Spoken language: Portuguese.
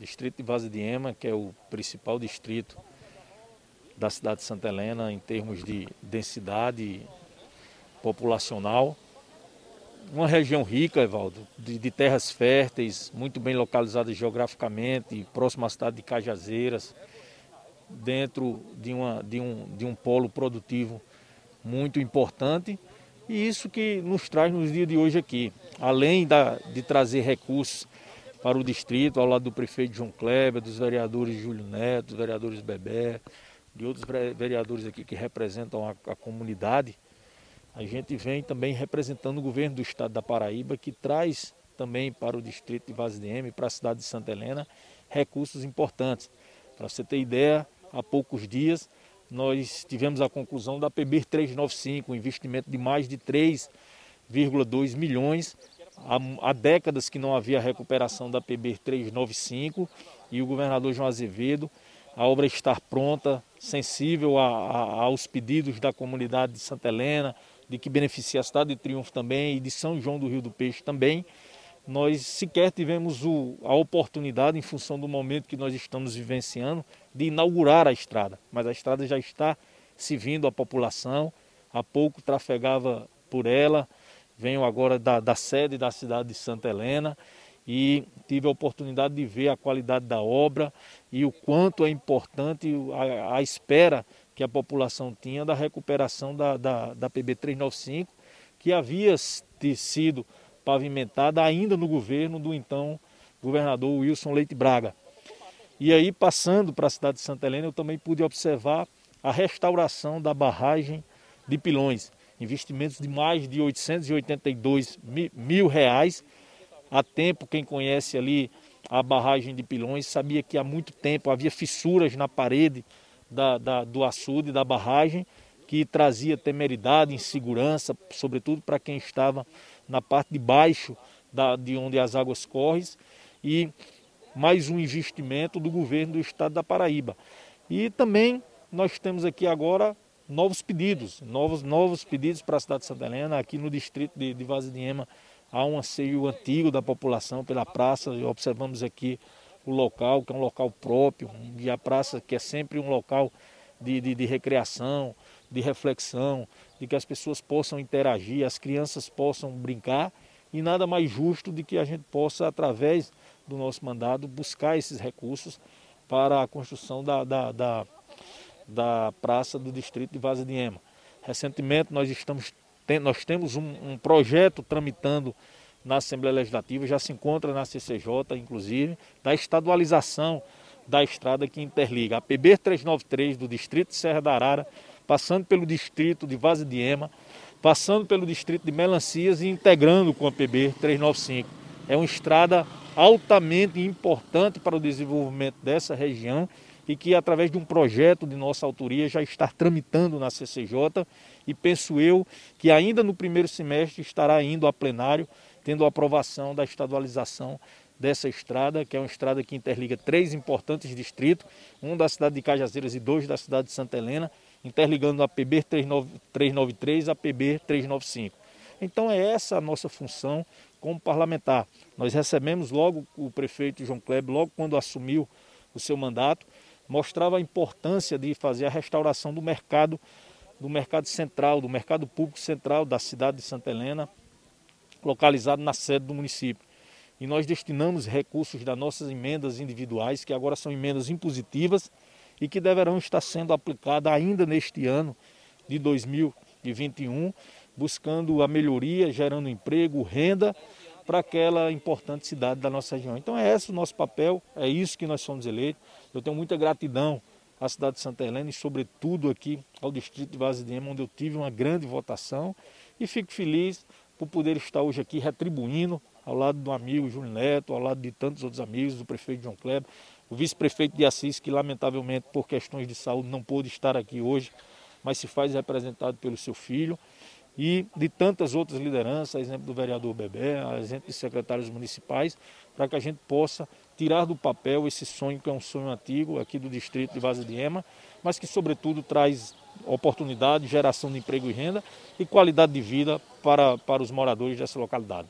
Distrito de Vaza de Ema, que é o principal distrito da cidade de Santa Helena em termos de densidade populacional. Uma região rica, Evaldo, de, de terras férteis, muito bem localizada geograficamente, próxima à cidade de Cajazeiras, dentro de, uma, de, um, de um polo produtivo muito importante. E isso que nos traz nos dias de hoje aqui, além da, de trazer recursos para o distrito, ao lado do prefeito João Kleber, dos vereadores Júlio Neto, dos vereadores Bebé, de outros vereadores aqui que representam a, a comunidade, a gente vem também representando o governo do estado da Paraíba, que traz também para o distrito de Vaz de para a cidade de Santa Helena, recursos importantes. Para você ter ideia, há poucos dias nós tivemos a conclusão da PB 395, um investimento de mais de 3,2 milhões Há, décadas que não havia recuperação da PB 395 e o governador João Azevedo, a obra está pronta, sensível a, a, aos pedidos da comunidade de Santa Helena, de que beneficia a cidade de Triunfo também e de São João do Rio do Peixe também. Nós sequer tivemos o, a oportunidade, em função do momento que nós estamos vivenciando, de inaugurar a estrada, mas a estrada já está se vindo à população. Há pouco trafegava por ela, venho agora da, da sede da cidade de Santa Helena e tive a oportunidade de ver a qualidade da obra e o quanto é importante a, a espera que a população tinha da recuperação da, da, da PB 395, que havia sido pavimentada ainda no governo do então governador Wilson Leite Braga. E aí, passando para a cidade de Santa Helena, eu também pude observar a restauração da barragem de Pilões investimentos de mais de 882 mil reais. Há tempo, quem conhece ali a barragem de Pilões sabia que há muito tempo havia fissuras na parede da, da, do açude da barragem que trazia temeridade, insegurança, sobretudo para quem estava na parte de baixo da, de onde as águas correm e mais um investimento do governo do estado da Paraíba. E também nós temos aqui agora novos pedidos, novos, novos pedidos para a cidade de Santa Helena. Aqui no distrito de, de Ema há um anseio antigo da população pela praça. Observamos aqui o local, que é um local próprio, e a praça que é sempre um local de, de, de recreação, de reflexão, de que as pessoas possam interagir, as crianças possam brincar e nada mais justo de que a gente possa, através do nosso mandado, buscar esses recursos para a construção da, da, da da praça do distrito de Vaza de Ema. Recentemente nós estamos nós temos um, um, projeto tramitando na Assembleia Legislativa, já se encontra na CCJ, inclusive, da estadualização da estrada que interliga a PB 393 do distrito de Serra da Arara, passando pelo distrito de Vaza de Ema, passando pelo distrito de Melancias e integrando com a PB 395. É uma estrada altamente importante para o desenvolvimento dessa região e que através de um projeto de nossa autoria já está tramitando na CCJ e penso eu que ainda no primeiro semestre estará indo a plenário, tendo a aprovação da estadualização dessa estrada, que é uma estrada que interliga três importantes distritos, um da cidade de Cajazeiras e dois da cidade de Santa Helena, interligando a PB 393 a PB 395. Então é essa a nossa função como parlamentar. Nós recebemos logo o prefeito João Kleber, logo quando assumiu o seu mandato, mostrava a importância de fazer a restauração do mercado, do mercado central, do mercado público central da cidade de Santa Helena, localizado na sede do município. E nós destinamos recursos das nossas emendas individuais, que agora são emendas impositivas e que deverão estar sendo aplicadas ainda neste ano de 2021, buscando a melhoria, gerando emprego, renda para aquela importante cidade da nossa região. Então é esse o nosso papel, é isso que nós somos eleitos. Eu tenho muita gratidão à cidade de Santa Helena e sobretudo aqui ao distrito de Vaz de Ema, onde eu tive uma grande votação e fico feliz por poder estar hoje aqui retribuindo ao lado do amigo Júlio Neto, ao lado de tantos outros amigos, do prefeito João Kleber, o vice-prefeito de Assis, que lamentavelmente por questões de saúde não pôde estar aqui hoje, mas se faz representado pelo seu filho e de tantas outras lideranças, exemplo do vereador Bebé, exemplo de secretários municipais, para que a gente possa tirar do papel esse sonho que é um sonho antigo aqui do distrito de Vaza de Ema, mas que sobretudo traz oportunidade, geração de emprego e renda e qualidade de vida para, para os moradores dessa localidade.